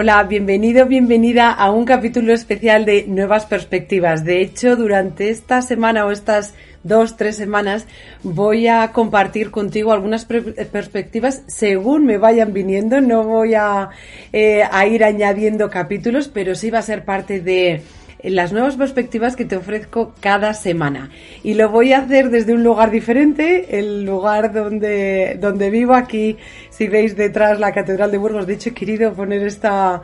Hola, bienvenido, bienvenida a un capítulo especial de Nuevas Perspectivas. De hecho, durante esta semana o estas dos, tres semanas voy a compartir contigo algunas perspectivas según me vayan viniendo. No voy a, eh, a ir añadiendo capítulos, pero sí va a ser parte de las nuevas perspectivas que te ofrezco cada semana. Y lo voy a hacer desde un lugar diferente, el lugar donde, donde vivo aquí. Si veis detrás la Catedral de Burgos, de hecho he querido poner esta,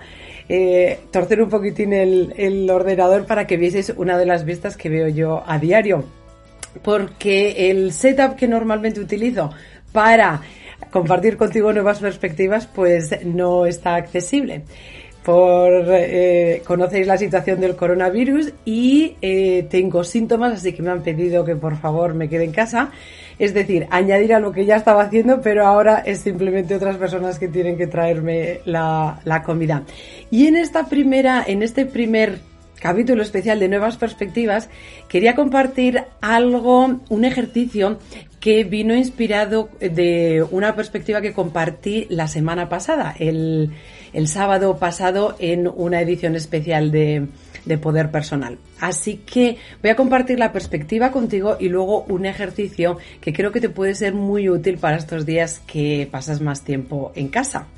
eh, torcer un poquitín el, el ordenador para que vieseis una de las vistas que veo yo a diario. Porque el setup que normalmente utilizo para compartir contigo nuevas perspectivas, pues no está accesible por eh, conocéis la situación del coronavirus y eh, tengo síntomas, así que me han pedido que por favor me quede en casa. Es decir, añadir a lo que ya estaba haciendo, pero ahora es simplemente otras personas que tienen que traerme la, la comida. Y en esta primera, en este primer capítulo especial de Nuevas Perspectivas, quería compartir algo, un ejercicio que vino inspirado de una perspectiva que compartí la semana pasada, el, sábado pasado en una edición especial de Poder Personal. Así que voy a compartir la perspectiva contigo y luego un ejercicio que creo que te puede ser muy útil para estos días que pasas más tiempo en casa.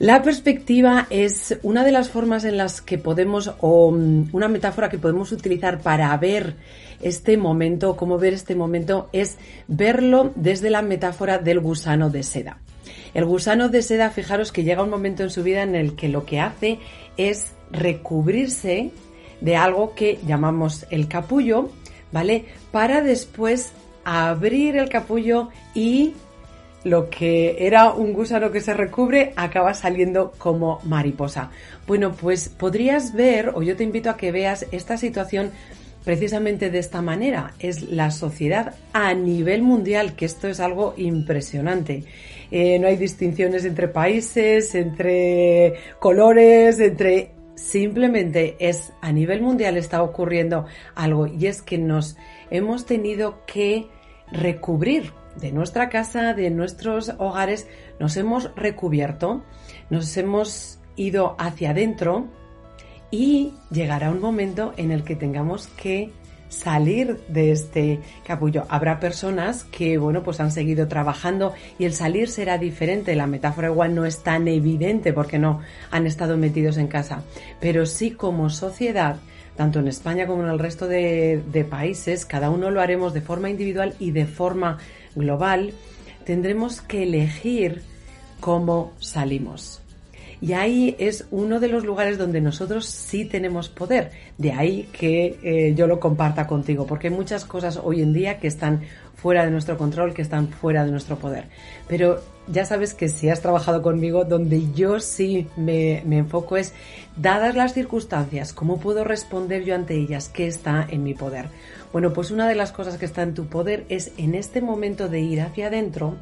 La perspectiva es una de las formas en las que podemos, o mm, una metáfora que podemos utilizar para ver este momento, cómo ver este momento, es verlo desde la metáfora del gusano de seda. El gusano de seda, fijaros que llega un momento en su vida en el que lo que hace es recubrirse de algo que llamamos el capullo, ¿vale? Para después abrir el capullo y lo que era un gusano que se recubre acaba saliendo como mariposa. Bueno, pues podrías ver, o yo te invito a que veas esta situación precisamente de esta manera. Es la sociedad a nivel mundial, que esto es algo impresionante. Eh, no hay distinciones entre países, entre colores, entre... Simplemente es a nivel mundial está ocurriendo algo y es que nos hemos tenido que recubrir de nuestra casa, de nuestros hogares, nos hemos recubierto, nos hemos ido hacia adentro y llegará un momento en el que tengamos que salir de este capullo. Habrá personas que, bueno, pues han seguido trabajando y el salir será diferente. La metáfora igual no es tan evidente porque no han estado metidos en casa. Pero sí como sociedad, tanto en España como en el resto de, de países, cada uno lo haremos de forma individual y de forma global, tendremos que elegir cómo salimos. Y ahí es uno de los lugares donde nosotros sí tenemos poder. De ahí que eh, yo lo comparta contigo, porque hay muchas cosas hoy en día que están fuera de nuestro control, que están fuera de nuestro poder. Pero ya sabes que si has trabajado conmigo, donde yo sí me, me enfoco es, dadas las circunstancias, ¿cómo puedo responder yo ante ellas? ¿Qué está en mi poder? Bueno, pues una de las cosas que está en tu poder es en este momento de ir hacia adentro,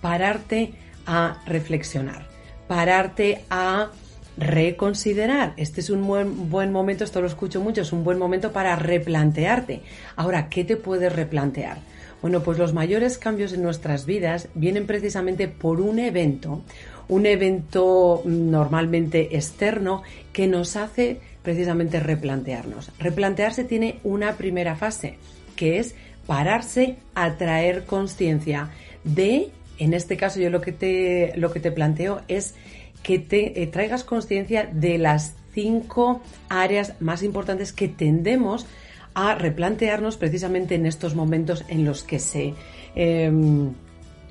pararte a reflexionar, pararte a reconsiderar. Este es un buen, buen, momento, esto lo escucho mucho, es un buen momento para replantearte. Ahora, ¿qué te puedes replantear? Bueno, pues los mayores cambios en nuestras vidas vienen precisamente por un evento, un evento normalmente externo que nos hace precisamente replantearnos. Replantearse tiene una primera fase, que es pararse a traer conciencia de, en este caso yo lo que te, lo que te planteo es que te eh, traigas conciencia de las cinco áreas más importantes que tendemos a replantearnos precisamente en estos momentos en los que se em,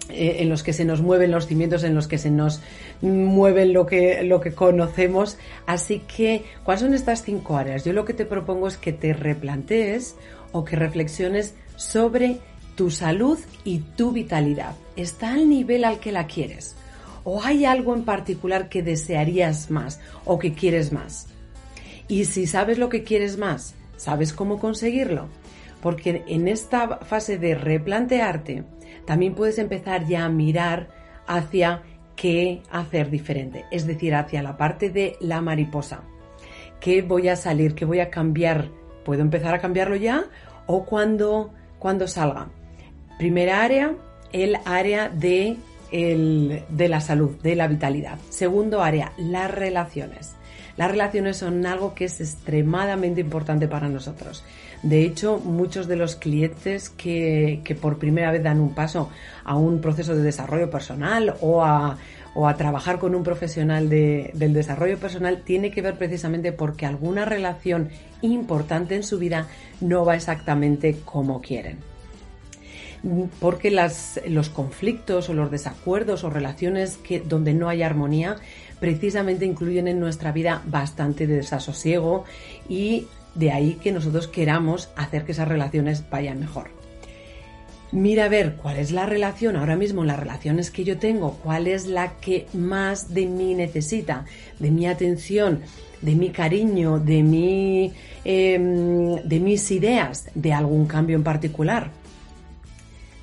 eh, en los que se nos mueven los cimientos, en los que se nos mueven lo que, lo que conocemos. Así que, ¿cuáles son estas cinco áreas? Yo lo que te propongo es que te replantees o que reflexiones sobre tu salud y tu vitalidad. ¿Está al nivel al que la quieres? ¿O hay algo en particular que desearías más o que quieres más? Y si sabes lo que quieres más, ¿sabes cómo conseguirlo? Porque en esta fase de replantearte, también puedes empezar ya a mirar hacia qué hacer diferente, es decir, hacia la parte de la mariposa. ¿Qué voy a salir? ¿Qué voy a cambiar? ¿Puedo empezar a cambiarlo ya o cuando, cuando salga? Primera área, el área de el, de la salud, de la vitalidad. Segundo área, las relaciones. Las relaciones son algo que es extremadamente importante para nosotros. De hecho, muchos de los clientes que, que por primera vez dan un paso a un proceso de desarrollo personal o a, o a trabajar con un profesional de, del desarrollo personal tiene que ver precisamente porque alguna relación importante en su vida no va exactamente como quieren porque los conflictos o los desacuerdos o relaciones que, donde no hay armonía precisamente incluyen en nuestra vida bastante desasosiego y de ahí que nosotros queramos hacer que esas relaciones vayan mejor. Mira a ver cuál es la relación ahora mismo, las relaciones que yo tengo, cuál es la que más de mí necesita, de mi atención, de mi cariño, de, mi, em, de mis ideas, de algún cambio en particular.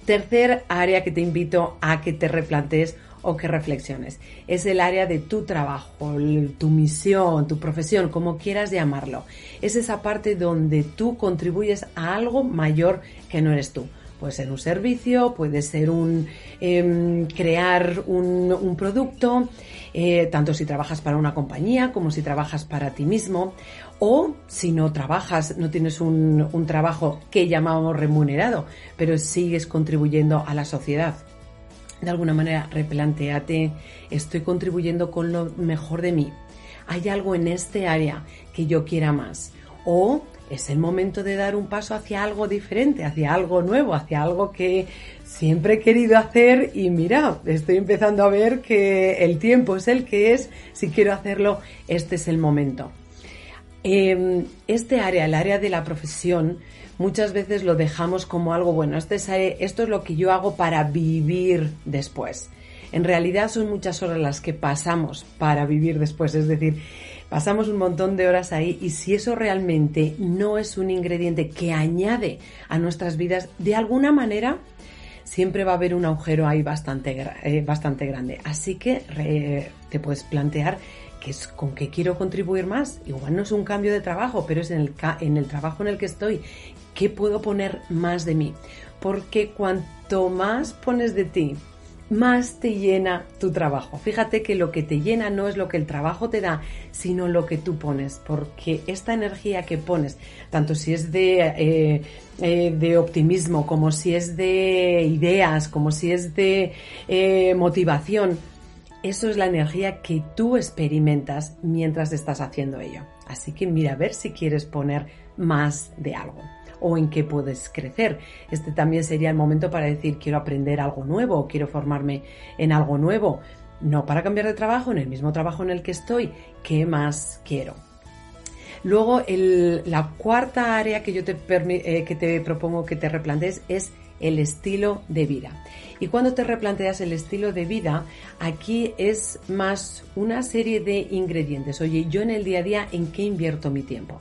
Tercer área que te invito a que te replantees o que reflexiones. Es el área de tu trabajo, tu misión, tu profesión, como quieras llamarlo. Es esa parte donde tú contribuyes a algo mayor que no eres tú. Puede ser un servicio, puede ser un em, crear un, producto, eh, tanto si trabajas para una compañía como si trabajas para ti mismo, o si no trabajas, no tienes un, un trabajo que llamamos remunerado, pero sigues contribuyendo a la sociedad de alguna manera replanteate, estoy contribuyendo con lo mejor de mí. ¿Hay algo en este área que yo quiera más? O es el momento de dar un paso hacia algo diferente, hacia algo nuevo, hacia algo que siempre he querido hacer y mira, estoy empezando a ver que el tiempo es el que es, si quiero hacerlo, este es el momento. Em, este área, el área de la profesión, muchas veces lo dejamos como algo bueno. Este esto es lo que yo hago para vivir después. En realidad son muchas horas las que pasamos para vivir después, es decir, pasamos un montón de horas ahí y si eso realmente no es un ingrediente que añade a nuestras vidas, de alguna manera siempre va a haber un agujero ahí bastante, eh, bastante grande. Así que te puedes plantear que es con qué quiero contribuir más. Igual no es un cambio de trabajo, pero es en el, en el trabajo en el que estoy ¿Qué puedo poner más de mí? Porque cuanto más pones de ti, más te llena tu trabajo. Fíjate que lo que te llena no es lo que el trabajo te da, sino lo que tú pones, porque esta energía que pones, tanto si es de, eh, eh, de optimismo, como si es de ideas, como si es de eh, motivación, eso es la energía que tú experimentas mientras estás haciendo ello. Así que mira a ver si quieres poner más de algo o en qué puedes crecer. Este también sería el momento para decir quiero aprender algo nuevo quiero formarme en algo nuevo. No para cambiar de trabajo, en el mismo trabajo en el que estoy, ¿qué más quiero? Luego, la cuarta área que yo te, eh, que te propongo que te replantees es el estilo de vida. Y cuando te replanteas el estilo de vida, aquí es más una serie de ingredientes. Oye, yo en el día a día, ¿en qué invierto mi tiempo?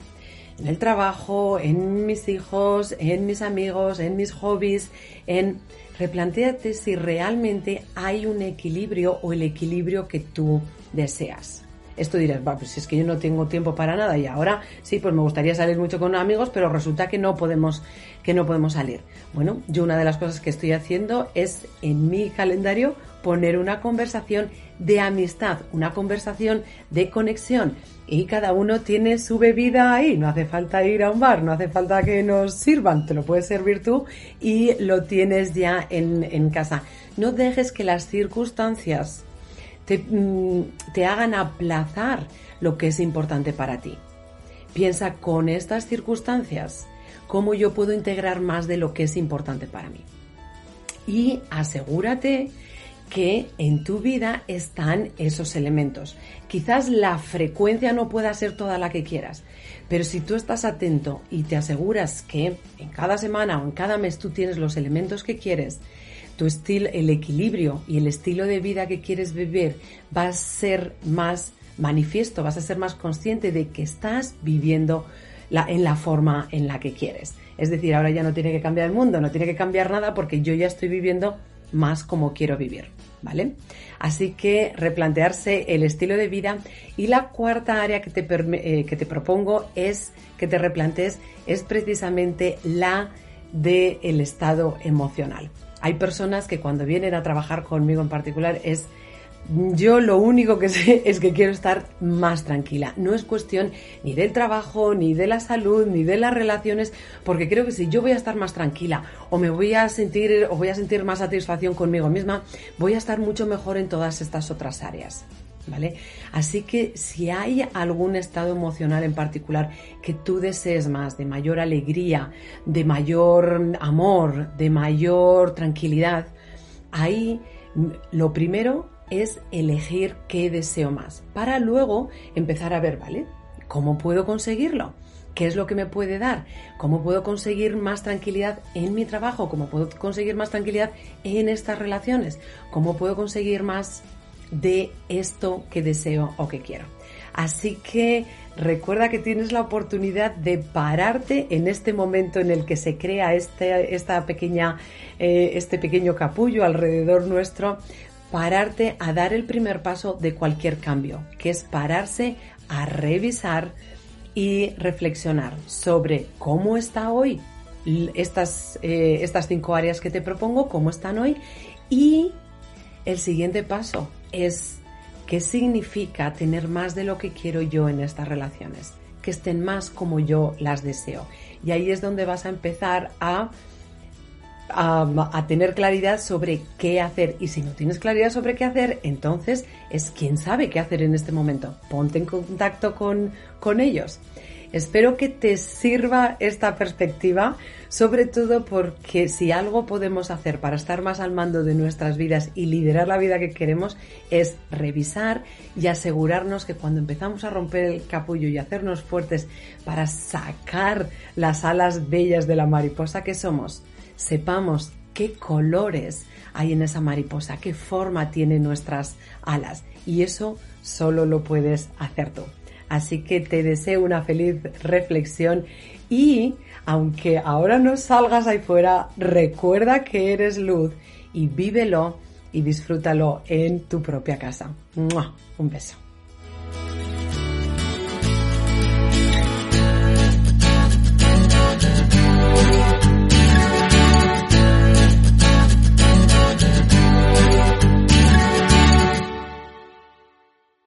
En el trabajo, en mis hijos, en mis amigos, en mis hobbies, en replanteate si realmente hay un equilibrio o el equilibrio que tú deseas. Esto dirás, pues si es que yo no tengo tiempo para nada y ahora sí, pues me gustaría salir mucho con amigos, pero resulta que no podemos, que no podemos salir. Bueno, yo una de las cosas que estoy haciendo es en mi calendario poner una conversación de amistad, una conversación de conexión. Y cada uno tiene su bebida ahí, no hace falta ir a un bar, no hace falta que nos sirvan, te lo puedes servir tú y lo tienes ya en, en casa. No dejes que las circunstancias te, mm, te hagan aplazar lo que es importante para ti. Piensa con estas circunstancias cómo yo puedo integrar más de lo que es importante para mí. Y asegúrate que en tu vida están esos elementos. Quizás la frecuencia no pueda ser toda la que quieras, pero si tú estás atento y te aseguras que en cada semana o en cada mes tú tienes los elementos que quieres, tu estilo, el equilibrio y el estilo de vida que quieres vivir va a ser más manifiesto, vas a ser más consciente de que estás viviendo en la forma en la que quieres. Es decir, ahora ya no tiene que cambiar el mundo, no tiene que cambiar nada porque yo ya estoy viviendo más como quiero vivir, ¿vale? Así que replantearse el estilo de vida y la cuarta área que te, eh, que te propongo es que te replantees es precisamente la del el estado emocional. Hay personas que cuando vienen a trabajar conmigo en particular es yo lo único que sé es que quiero estar más tranquila. No es cuestión ni del trabajo, ni de la salud, ni de las relaciones, porque creo que si yo voy a estar más tranquila o me voy a sentir o voy a sentir más satisfacción conmigo misma, voy a estar mucho mejor en todas estas otras áreas. ¿Vale? Así que si hay algún estado emocional en particular que tú desees más, de mayor alegría, de mayor amor, de mayor tranquilidad, ahí lo primero es elegir qué deseo más, para luego empezar a ver, ¿vale? ¿Cómo puedo conseguirlo? ¿Qué es lo que me puede dar? ¿Cómo puedo conseguir más tranquilidad en mi trabajo? ¿Cómo puedo conseguir más tranquilidad en estas relaciones? ¿Cómo puedo conseguir más de esto que deseo o que quiero? Así que recuerda que tienes la oportunidad de pararte en este momento en el que se crea este, esta pequeña, eh, este pequeño capullo alrededor nuestro pararte a dar el primer paso de cualquier cambio, que es pararse a revisar y reflexionar sobre cómo está hoy estas, eh, estas cinco áreas que te propongo, cómo están hoy. Y el siguiente paso es qué significa tener más de lo que quiero yo en estas relaciones, que estén más como yo las deseo. Y ahí es donde vas a empezar a a, tener claridad sobre qué hacer. Y si no tienes claridad sobre qué hacer, entonces es quien sabe qué hacer en este momento. Ponte en contacto con, con ellos. Espero que te sirva esta perspectiva, sobre todo porque si algo podemos hacer para estar más al mando de nuestras vidas y liderar la vida que queremos es revisar y asegurarnos que cuando empezamos a romper el capullo y hacernos fuertes para sacar las alas bellas de la mariposa que somos, sepamos qué colores hay en esa mariposa, qué forma tienen nuestras alas. Y eso solo lo puedes hacer tú. Así que te deseo una feliz reflexión y aunque ahora no salgas ahí fuera, recuerda que eres luz y vívelo y disfrútalo en tu propia casa. Un beso.